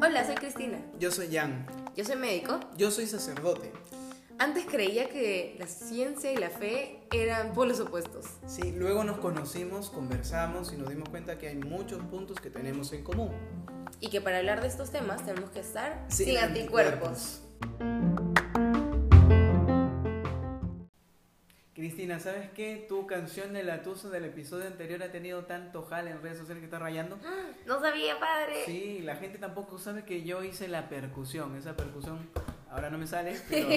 Hola, soy Cristina. Yo soy Jan. Yo soy médico. Yo soy sacerdote. Antes creía que la ciencia y la fe eran polos opuestos. Sí, luego nos conocimos, conversamos y nos dimos cuenta que hay muchos puntos que tenemos en común. Y que para hablar de estos temas tenemos que estar Sin sin, anticuerpos. ¿Sabes qué? Tu canción de la Tusa del episodio anterior ha tenido tanto jale en redes sociales que está rayando. No sabía, padre. Sí, la gente tampoco sabe que yo hice la percusión. Esa percusión ahora no me sale, pero,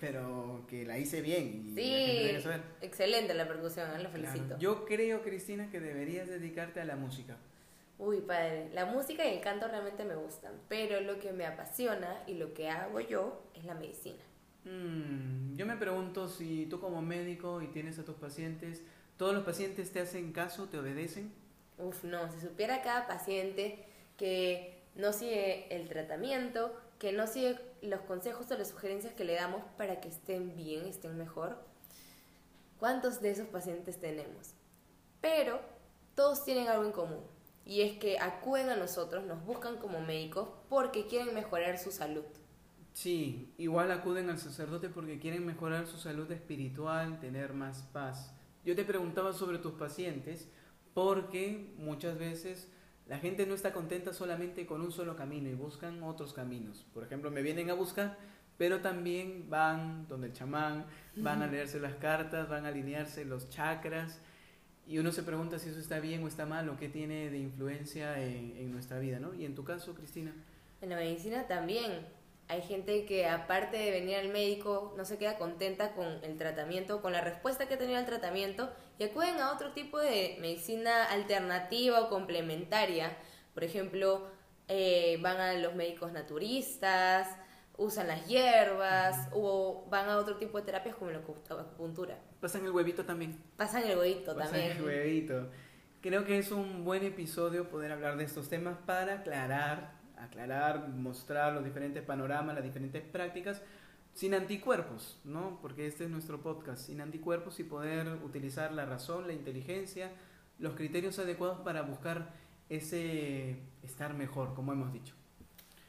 pero que la hice bien. Y Sí, saber. excelente la percusión, ¿eh? lo felicito. Claro. Yo creo, Cristina, que deberías dedicarte a la música. Uy, padre, la música y el canto realmente me gustan, pero lo que me apasiona y lo que hago yo es la medicina. Mm, yo me pregunto si tú como médico y tienes a tus pacientes, ¿todos los pacientes te hacen caso, te obedecen? Uf, no, si supiera cada paciente que no sigue el tratamiento, que no sigue los consejos o las sugerencias que le damos para que estén bien, estén mejor, ¿cuántos de esos pacientes tenemos? Pero todos tienen algo en común, y es que acuden a nosotros, nos buscan como médicos porque quieren mejorar su salud. Sí, igual acuden al sacerdote porque quieren mejorar su salud espiritual, tener más paz. Yo te preguntaba sobre tus pacientes porque muchas veces la gente no está contenta solamente con un solo camino y buscan otros caminos. Por ejemplo, me vienen a buscar, pero también van donde el chamán, van a leerse las cartas, van a alinearse los chakras y uno se pregunta si eso está bien o está mal o qué tiene de influencia en, en nuestra vida, ¿no? Y en tu caso, Cristina. En la medicina también hay gente que aparte de venir al médico no se queda contenta con el tratamiento, con la respuesta que ha tenido el tratamiento y acuden a otro tipo de medicina alternativa o complementaria. Por ejemplo, eh, van a los médicos naturistas, usan las hierbas o van a otro tipo de terapias como la acupuntura. Pasan el huevito también. Pasan el huevito Pasan también. el huevito. Creo que es un buen episodio poder hablar de estos temas para aclarar, aclarar, mostrar los diferentes panoramas, las diferentes prácticas, sin anticuerpos, ¿no? Porque este es nuestro podcast, sin anticuerpos y poder utilizar la razón, la inteligencia, los criterios adecuados para buscar ese estar mejor, como hemos dicho.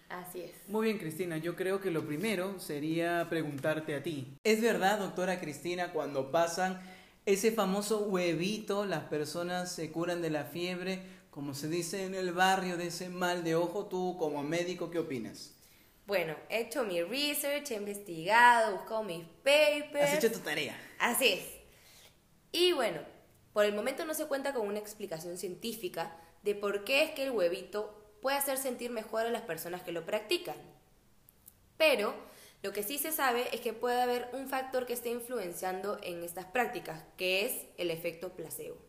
Así es. Muy bien, Cristina. Yo creo que lo primero sería preguntarte a ti. ¿Es verdad, doctora Cristina, cuando pasan ese famoso huevito, las personas se curan de la fiebre, como se dice en el barrio, de ese mal de ojo? Tú, como médico, ¿qué opinas? Bueno, he hecho mi research, he investigado, he buscado mis papers. Has hecho tu tarea. Así es. Y bueno, por el momento no se cuenta con una explicación científica de por qué es que el huevito puede hacer sentir mejor a las personas que lo practican. Pero lo que sí se sabe es que puede haber un factor que esté influenciando en estas prácticas, que es el efecto placebo.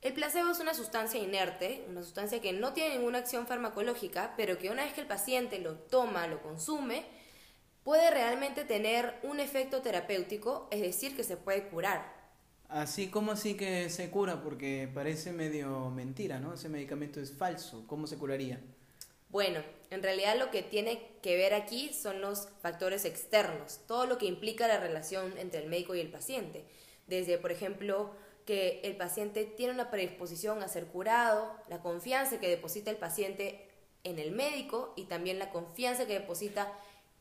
El placebo es una sustancia inerte, una sustancia que no tiene ninguna acción farmacológica, pero que una vez que el paciente lo toma, lo consume, puede realmente tener un efecto terapéutico, es decir, que se puede curar. Así como así que se cura, porque parece medio mentira, ¿no? Ese medicamento es falso. ¿Cómo se curaría? Bueno, en realidad lo que tiene que ver aquí son los factores externos, todo lo que implica la relación entre el médico y el paciente. Desde, por ejemplo, que el paciente tiene una predisposición a ser curado, la confianza que deposita el paciente en el médico y también la confianza que deposita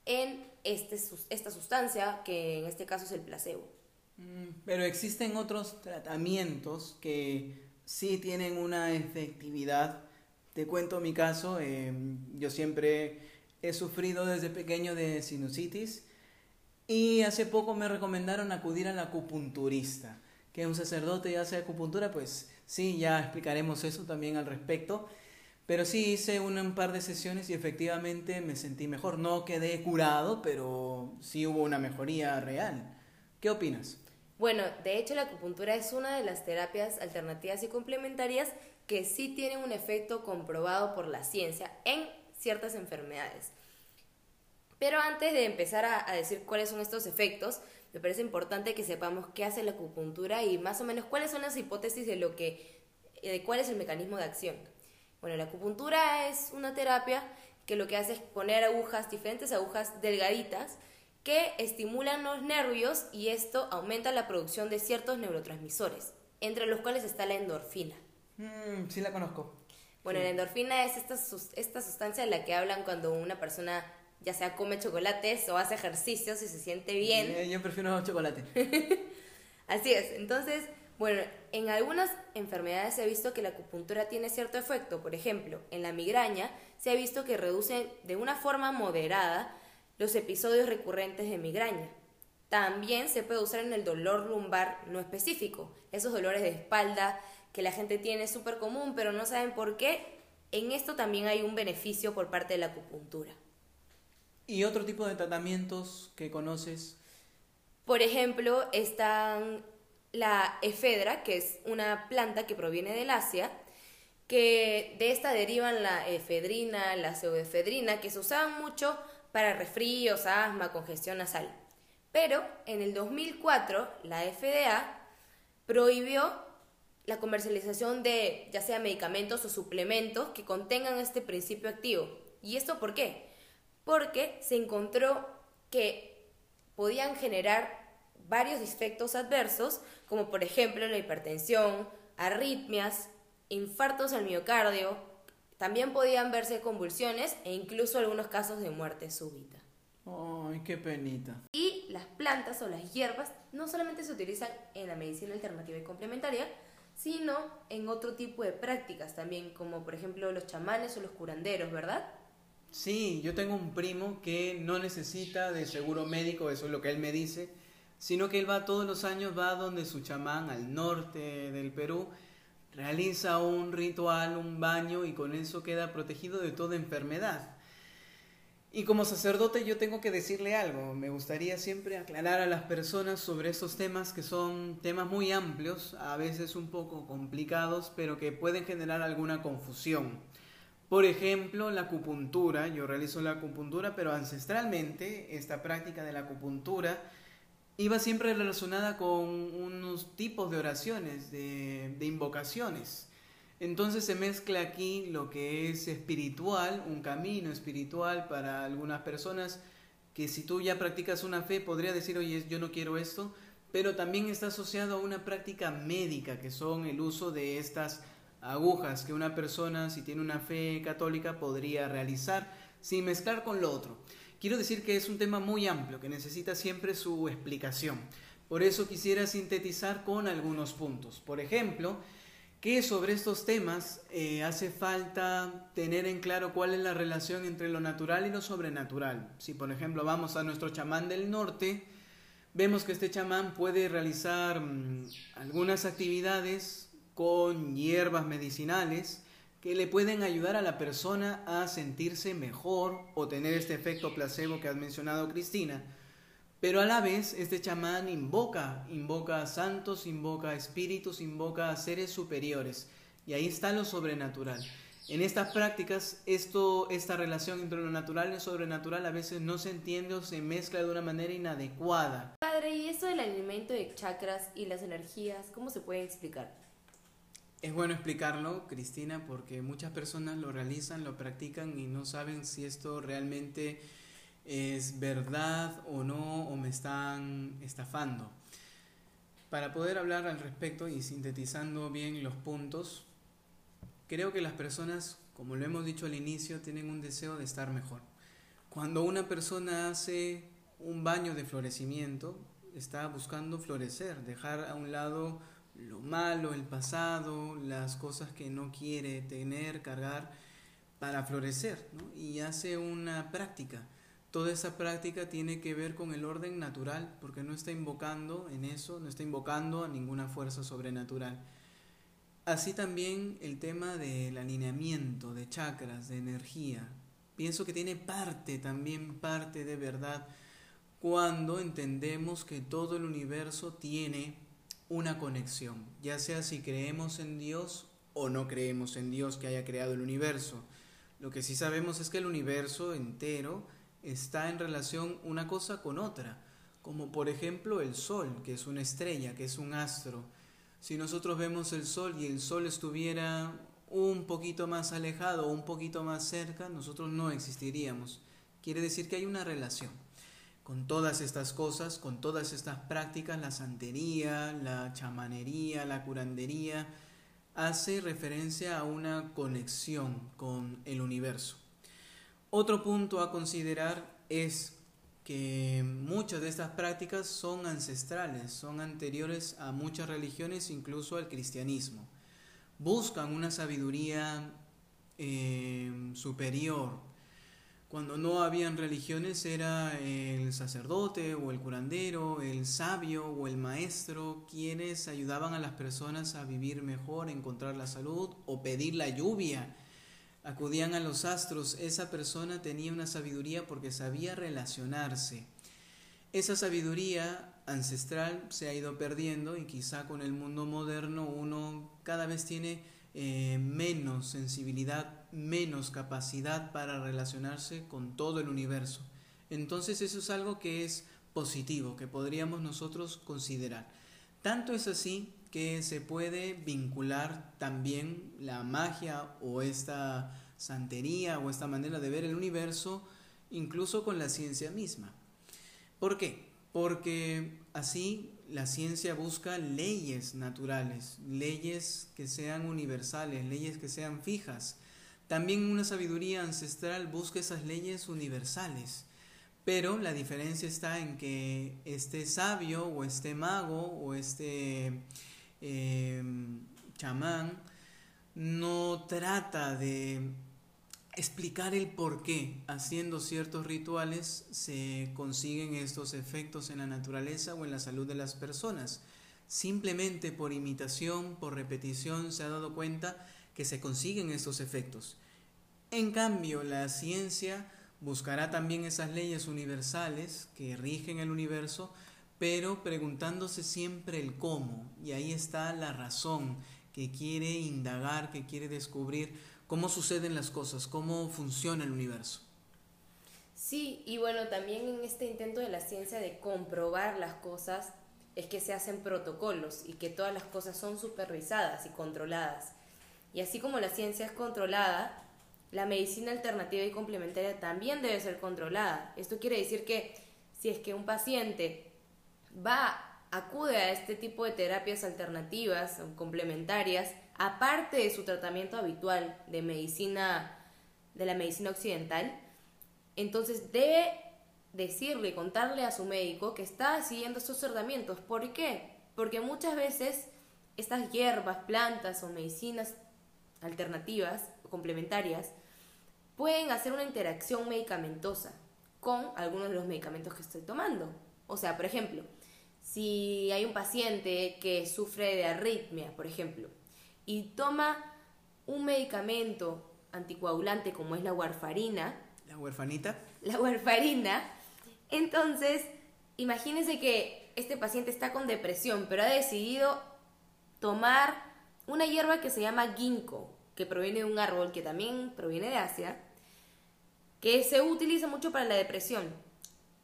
en este, esta sustancia, que en este caso es el placebo. Mm, Pero existen otros tratamientos que sí tienen una efectividad. Te cuento mi caso, eh, yo siempre he sufrido desde pequeño de sinusitis y hace poco me recomendaron acudir al acupunturista, que un sacerdote hace acupuntura, pues sí, ya explicaremos eso también al respecto. Pero sí hice un, par de sesiones y efectivamente me sentí mejor. No quedé curado, pero sí hubo una mejoría real. ¿Qué opinas? Bueno, de hecho la acupuntura es una de las terapias alternativas y complementarias que sí tienen un efecto comprobado por la ciencia en ciertas enfermedades. Pero antes de empezar a, decir cuáles son estos efectos, me parece importante que sepamos qué hace la acupuntura y más o menos cuáles son las hipótesis de lo que de cuál es el mecanismo de acción. Bueno, la acupuntura es una terapia que lo que hace es poner agujas, diferentes agujas delgaditas, que estimulan los nervios y esto aumenta la producción de ciertos neurotransmisores. entre los cuales está la endorfina. Mm, sí la conozco. Bueno, la endorfina es esta, esta sustancia de la que hablan cuando una persona ya sea come chocolates o hace ejercicios y se siente bien. Eh, yo prefiero chocolate. Así es. Entonces, bueno, en algunas enfermedades se ha visto que la acupuntura tiene cierto efecto. Por ejemplo, en la migraña se ha visto que reduce de una forma moderada los episodios recurrentes de migraña. También se puede usar en el dolor lumbar no específico, esos dolores de espalda que la gente tiene súper común, pero no saben por qué. En esto también hay un beneficio por parte de la acupuntura. ¿Y otro tipo de tratamientos que conoces? Por ejemplo, están la efedra, que es una planta que proviene del Asia, que de esta derivan la efedrina, la pseudoefedrina, que se usaban mucho para resfríos, asma, congestión nasal. Pero en el 2004 la FDA prohibió la comercialización de ya sea medicamentos o suplementos que contengan este principio activo. ¿Y esto por qué? Porque se encontró que podían generar varios efectos adversos, como por ejemplo la hipertensión, arritmias, infartos al miocardio, también podían verse convulsiones e incluso algunos casos de muerte súbita. Ay, qué penita. Y las plantas o las hierbas no solamente se utilizan en la medicina alternativa y complementaria, sino en otro tipo de prácticas también, como por ejemplo los chamanes o los curanderos, ¿verdad? Sí, yo tengo un primo que no necesita de seguro médico, eso es lo que él me dice, sino que él va todos los años, va donde su chamán al norte del Perú, realiza un ritual, un baño y con eso queda protegido de toda enfermedad. Y como sacerdote yo tengo que decirle algo, me gustaría siempre aclarar a las personas sobre estos temas que son temas muy amplios, a veces un poco complicados, pero que pueden generar alguna confusión. Por ejemplo, la acupuntura, yo realizo la acupuntura, pero ancestralmente esta práctica de la acupuntura iba siempre relacionada con unos tipos de oraciones, de, invocaciones. Entonces se mezcla aquí lo que es espiritual, un camino espiritual para algunas personas que si tú ya practicas una fe podría decir, oye, yo no quiero esto, pero también está asociado a una práctica médica, que son el uso de estas agujas que una persona, si tiene una fe católica, podría realizar sin mezclar con lo otro. Quiero decir que es un tema muy amplio, que necesita siempre su explicación. Por eso quisiera sintetizar con algunos puntos. Por ejemplo, que sobre estos temas eh, hace falta tener en claro cuál es la relación entre lo natural y lo sobrenatural. Si por ejemplo vamos a nuestro chamán del norte, vemos que este chamán puede realizar mm, algunas actividades con hierbas medicinales, que le pueden ayudar a la persona a sentirse mejor o tener este efecto placebo que has mencionado Cristina. Pero a la vez este chamán invoca, invoca a santos, invoca a espíritus, invoca a seres superiores. Y ahí está lo sobrenatural. En estas prácticas, esto, esta relación entre lo natural y lo sobrenatural a veces no se entiende o se mezcla de una manera inadecuada. Padre, ¿y esto del alimento de chakras y las energías, cómo se puede explicar? Es bueno explicarlo, Cristina, porque muchas personas lo realizan, lo practican y no saben si esto realmente es verdad o no, o me están estafando. Para poder hablar al respecto y sintetizando bien los puntos, creo que las personas, como lo hemos dicho al inicio, tienen un deseo de estar mejor. Cuando una persona hace un baño de florecimiento, está buscando florecer, dejar a un lado lo malo, el pasado, las cosas que no quiere tener, cargar, para florecer, y hace una práctica. Toda esa práctica tiene que ver con el orden natural, porque no está invocando en eso, no está invocando a ninguna fuerza sobrenatural. Así también el tema del alineamiento de chakras, de energía. Pienso que tiene parte, también parte de verdad, cuando entendemos que todo el universo tiene una conexión, ya sea si creemos en Dios o no creemos en Dios que haya creado el universo. Lo que sí sabemos es que el universo entero está en relación una cosa con otra, como por ejemplo el Sol, que es una estrella, que es un astro. Si nosotros vemos el Sol y el Sol estuviera un poquito más alejado o un poquito más cerca, nosotros no existiríamos. Quiere decir que hay una relación. Con todas estas cosas, con todas estas prácticas, la santería, la chamanería, la curandería, hace referencia a una conexión con el universo. Otro punto a considerar es que muchas de estas prácticas son ancestrales, son anteriores a muchas religiones, incluso al cristianismo. Buscan una sabiduría eh, superior, cuando no habían religiones era el sacerdote o el curandero, el sabio o el maestro quienes ayudaban a las personas a vivir mejor, encontrar la salud o pedir la lluvia. Acudían a los astros. Esa persona tenía una sabiduría porque sabía relacionarse. Esa sabiduría ancestral se ha ido perdiendo y quizá con el mundo moderno uno cada vez tiene eh, menos sensibilidad, menos capacidad para relacionarse con todo el universo. Entonces eso es algo que es positivo, que podríamos nosotros considerar. Tanto es así que se puede vincular también la magia o esta santería o esta manera de ver el universo incluso con la ciencia misma. ¿Por qué? Porque así la ciencia busca leyes naturales, leyes que sean universales, leyes que sean fijas. También una sabiduría ancestral busca esas leyes universales. Pero la diferencia está en que este sabio o este mago o este em, chamán no trata de explicar el por qué haciendo ciertos rituales se consiguen estos efectos en la naturaleza o en la salud de las personas. Simplemente por imitación, por repetición, se ha dado cuenta que se consiguen estos efectos. En cambio, la ciencia buscará también esas leyes universales que rigen el universo, pero preguntándose siempre el cómo. Y ahí está la razón que quiere indagar, que quiere descubrir cómo suceden las cosas, cómo funciona el universo. Sí, y bueno, también en este intento de la ciencia de comprobar las cosas es que se hacen protocolos y que todas las cosas son supervisadas y controladas. Y así como la ciencia es controlada, la medicina alternativa y complementaria también debe ser controlada. Esto quiere decir que si es que un paciente va, acude a este tipo de terapias alternativas o complementarias, aparte de su tratamiento habitual de medicina, de la medicina occidental, entonces debe decirle, contarle a su médico que está siguiendo estos tratamientos. ¿Por qué? Porque muchas veces estas hierbas, plantas o medicinas alternativas o complementarias pueden hacer una interacción medicamentosa con algunos de los medicamentos que estoy tomando. O sea, por ejemplo, si hay un paciente que sufre de arritmia, por ejemplo, y toma un medicamento anticoagulante como es la warfarina. ¿La huerfanita? La warfarina. Entonces, imagínense que este paciente está con depresión, pero ha decidido tomar una hierba que se llama ginkgo, que proviene de un árbol que también proviene de Asia, que se utiliza mucho para la depresión.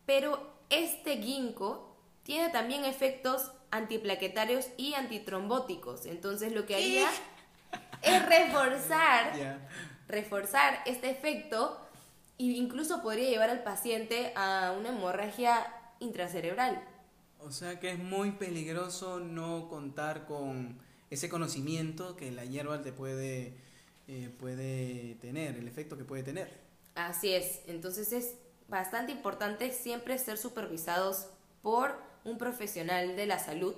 Pero este ginkgo tiene también efectos antiplaquetarios y antitrombóticos. Entonces lo que haría es reforzar, reforzar este efecto e incluso podría llevar al paciente a una hemorragia intracerebral. O sea que es muy peligroso no contar con ese conocimiento que la hierba te puede, eh, puede tener, el efecto que puede tener. Así es, entonces es bastante importante siempre ser supervisados por un profesional de la salud,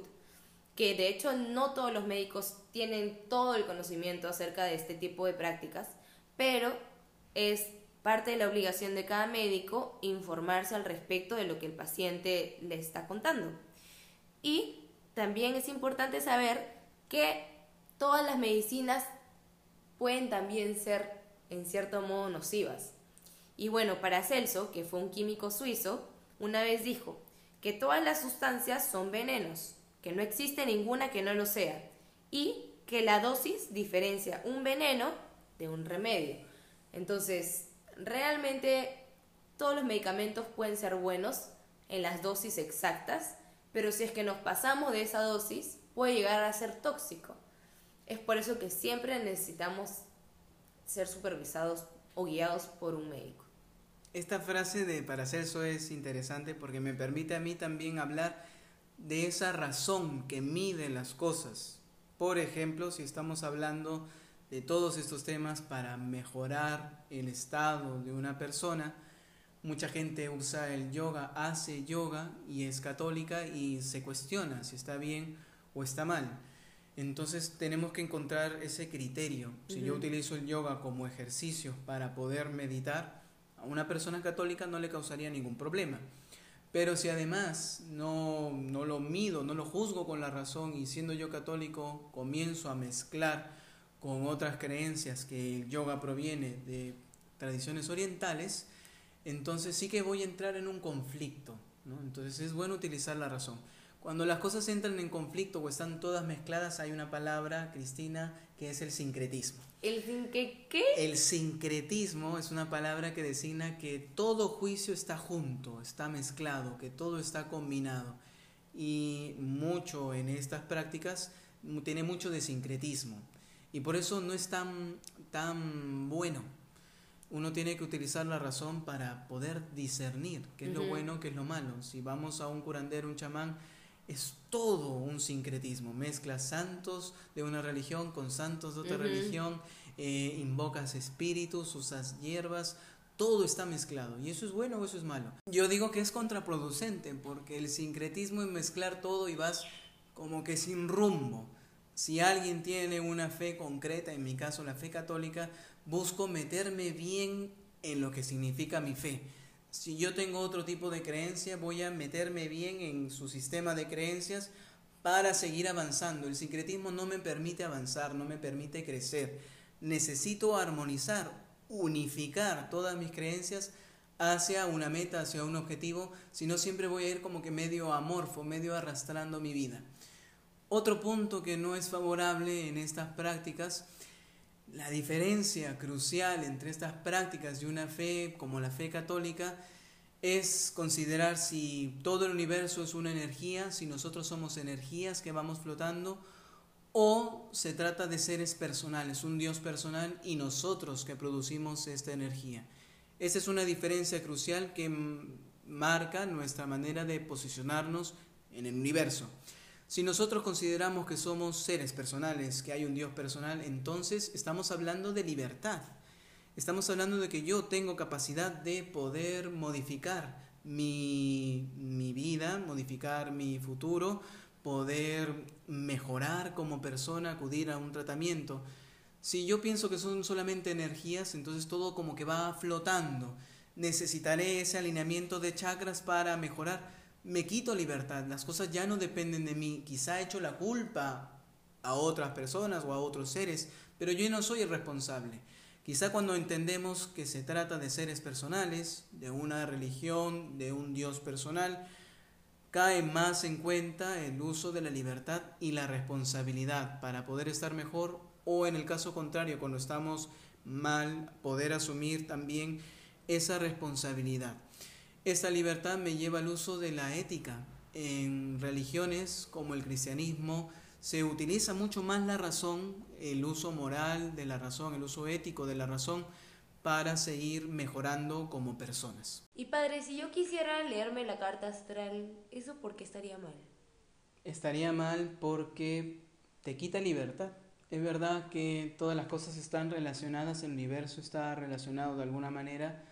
que de hecho no todos los médicos tienen todo el conocimiento acerca de este tipo de prácticas, pero es parte de la obligación de cada médico informarse al respecto de lo que el paciente le está contando. Y también es importante saber que todas las medicinas pueden también ser en cierto modo nocivas. Y bueno, para Celso, que fue un químico suizo, una vez dijo, que todas las sustancias son venenos, que no existe ninguna que no lo sea, y que la dosis diferencia un veneno de un remedio. Entonces, realmente todos los medicamentos pueden ser buenos en las dosis exactas, pero si es que nos pasamos de esa dosis, puede llegar a ser tóxico. Es por eso que siempre necesitamos ser supervisados o guiados por un médico. Esta frase de Paracelso es interesante porque me permite a mí también hablar de esa razón que mide las cosas. Por ejemplo, si estamos hablando de todos estos temas para mejorar el estado de una persona, mucha gente usa el yoga, hace yoga y es católica y se cuestiona si está bien o está mal. Entonces tenemos que encontrar ese criterio. Si yo utilizo el yoga como ejercicio para poder meditar, a una persona católica no le causaría ningún problema. Pero si además no, no lo mido, no lo juzgo con la razón y siendo yo católico comienzo a mezclar con otras creencias que el yoga proviene de tradiciones orientales, entonces sí que voy a entrar en un conflicto. ¿no? Entonces es bueno utilizar la razón. Cuando las cosas entran en conflicto o están todas mezcladas, hay una palabra, Cristina, que es el sincretismo. ¿El sin qué? El sincretismo es una palabra que designa que todo juicio está junto, está mezclado, que todo está combinado. Y mucho en estas prácticas tiene mucho de sincretismo. Y por eso no es tan, tan bueno. Uno tiene que utilizar la razón para poder discernir qué es lo bueno, qué es lo malo. Si vamos a un curandero, un chamán, es todo un sincretismo. Mezclas santos de una religión con santos de otra religión, eh, invocas espíritus, usas hierbas, todo está mezclado. ¿Y eso es bueno o eso es malo? Yo digo que es contraproducente porque el sincretismo es mezclar todo y vas como que sin rumbo. Si alguien tiene una fe concreta, en mi caso la fe católica, busco meterme bien en lo que significa mi fe si yo tengo otro tipo de creencia, voy a meterme bien en su sistema de creencias para seguir avanzando. El sincretismo no me permite avanzar, no me permite crecer. Necesito armonizar, unificar todas mis creencias hacia una meta, hacia un objetivo, si no siempre voy a ir como que medio amorfo, medio arrastrando mi vida. Otro punto que no es favorable en estas prácticas la diferencia crucial entre estas prácticas y una fe como la fe católica es considerar si todo el universo es una energía, si nosotros somos energías que vamos flotando, o se trata de seres personales, un Dios personal y nosotros que producimos esta energía. Esa es una diferencia crucial que marca nuestra manera de posicionarnos en el universo. Si nosotros consideramos que somos seres personales, que hay un Dios personal, entonces estamos hablando de libertad. Estamos hablando de que yo tengo capacidad de poder modificar mi, vida, modificar mi futuro, poder mejorar como persona, acudir a un tratamiento. Si yo pienso que son solamente energías, entonces todo como que va flotando. Necesitaré ese alineamiento de chakras para mejorar me quito libertad, las cosas ya no dependen de mí, quizá he hecho la culpa a otras personas o a otros seres, pero yo no soy el responsable. Quizá cuando entendemos que se trata de seres personales, de una religión, de un Dios personal, cae más en cuenta el uso de la libertad y la responsabilidad para poder estar mejor o en el caso contrario, cuando estamos mal, poder asumir también esa responsabilidad. Esta libertad me lleva al uso de la ética. En religiones como el cristianismo se utiliza mucho más la razón, el uso moral de la razón, el uso ético de la razón para seguir mejorando como personas. Y padre, si yo quisiera leerme la carta astral, ¿eso por qué estaría mal? Estaría mal porque te quita libertad. Es verdad que todas las cosas están relacionadas, el universo está relacionado de alguna manera,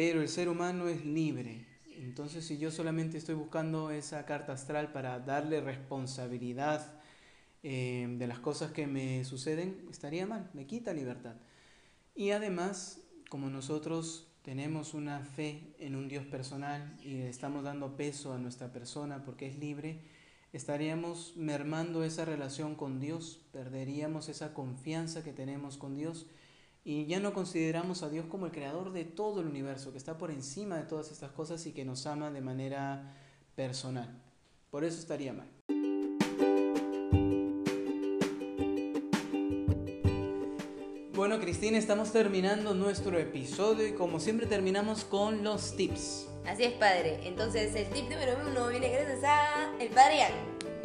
pero el ser humano es libre. Entonces, si yo solamente estoy buscando esa carta astral para darle responsabilidad eh, de las cosas que me suceden, estaría mal, me quita libertad. Y además, como nosotros tenemos una fe en un Dios personal y estamos dando peso a nuestra persona porque es libre, estaríamos mermando esa relación con Dios, perderíamos esa confianza que tenemos con Dios y ya no consideramos a Dios como el creador de todo el universo, que está por encima de todas estas cosas y que nos ama de manera personal. Por eso estaría mal. Bueno, Cristina, estamos terminando nuestro episodio y como siempre terminamos con los tips. Así es, padre. Entonces, el tip número uno viene gracias a el padre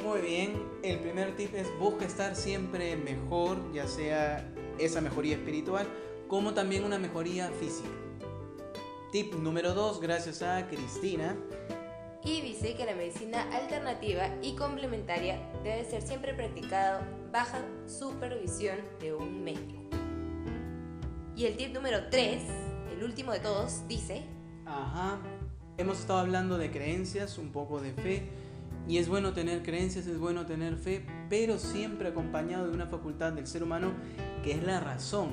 Muy bien, el primer tip es busca estar siempre mejor, ya sea esa mejoría espiritual como también una mejoría física. tip número 2, gracias a Cristina. Y dice que la medicina alternativa y complementaria debe ser siempre practicado bajo supervisión de un médico. Y el tip número 3, el último de todos, dice... Ajá, hemos estado hablando de creencias, un poco de fe, y es bueno tener creencias, es bueno tener fe, pero siempre acompañado de una facultad del ser humano que es la razón.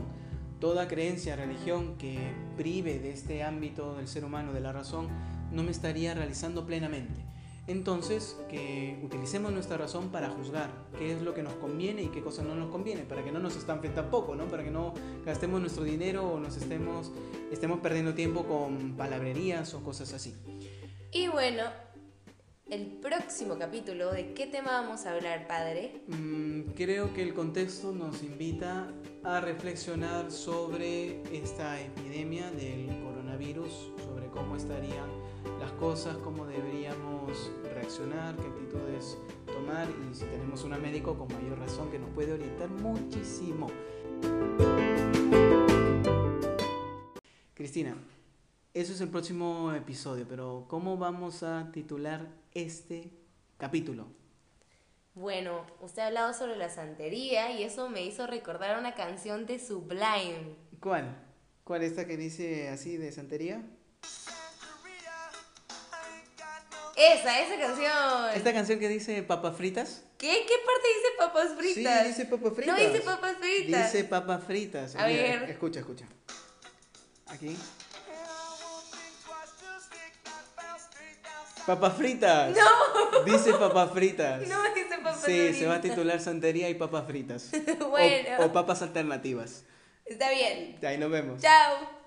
Toda creencia, religión que prive de este ámbito del ser humano, de la razón, no me estaría realizando plenamente. Entonces, que utilicemos nuestra razón para juzgar qué es lo que nos conviene y qué cosas no nos conviene, para que no nos estampen tampoco, ¿no? Para que no gastemos nuestro dinero o nos estemos, estemos perdiendo tiempo con palabrerías o cosas así. Y bueno, el próximo capítulo, ¿de qué tema vamos a hablar, padre? Mm, creo que el contexto nos invita a reflexionar sobre esta epidemia del coronavirus, sobre cómo estarían las cosas, cómo deberíamos reaccionar, qué actitudes tomar y si tenemos un médico con mayor razón que nos puede orientar muchísimo. Cristina, eso es el próximo episodio, pero ¿cómo vamos a titular este capítulo? Bueno, usted ha hablado sobre la santería y eso me hizo recordar una canción de Sublime. ¿Cuál? ¿Cuál esta que dice así de santería? Esa, esa canción. ¿Esta canción que dice papas fritas? ¿Qué? ¿Qué parte dice papas fritas? Sí, dice papas fritas. No dice papas fritas. Dice papas fritas. A ver. Escucha, escucha. Aquí. Papas fritas. No. Dice papas fritas. No dice papas Sí, fritas. se va a titular santería y papas fritas. Bueno. O, o papas alternativas. Está bien. Ahí nos vemos. Chao.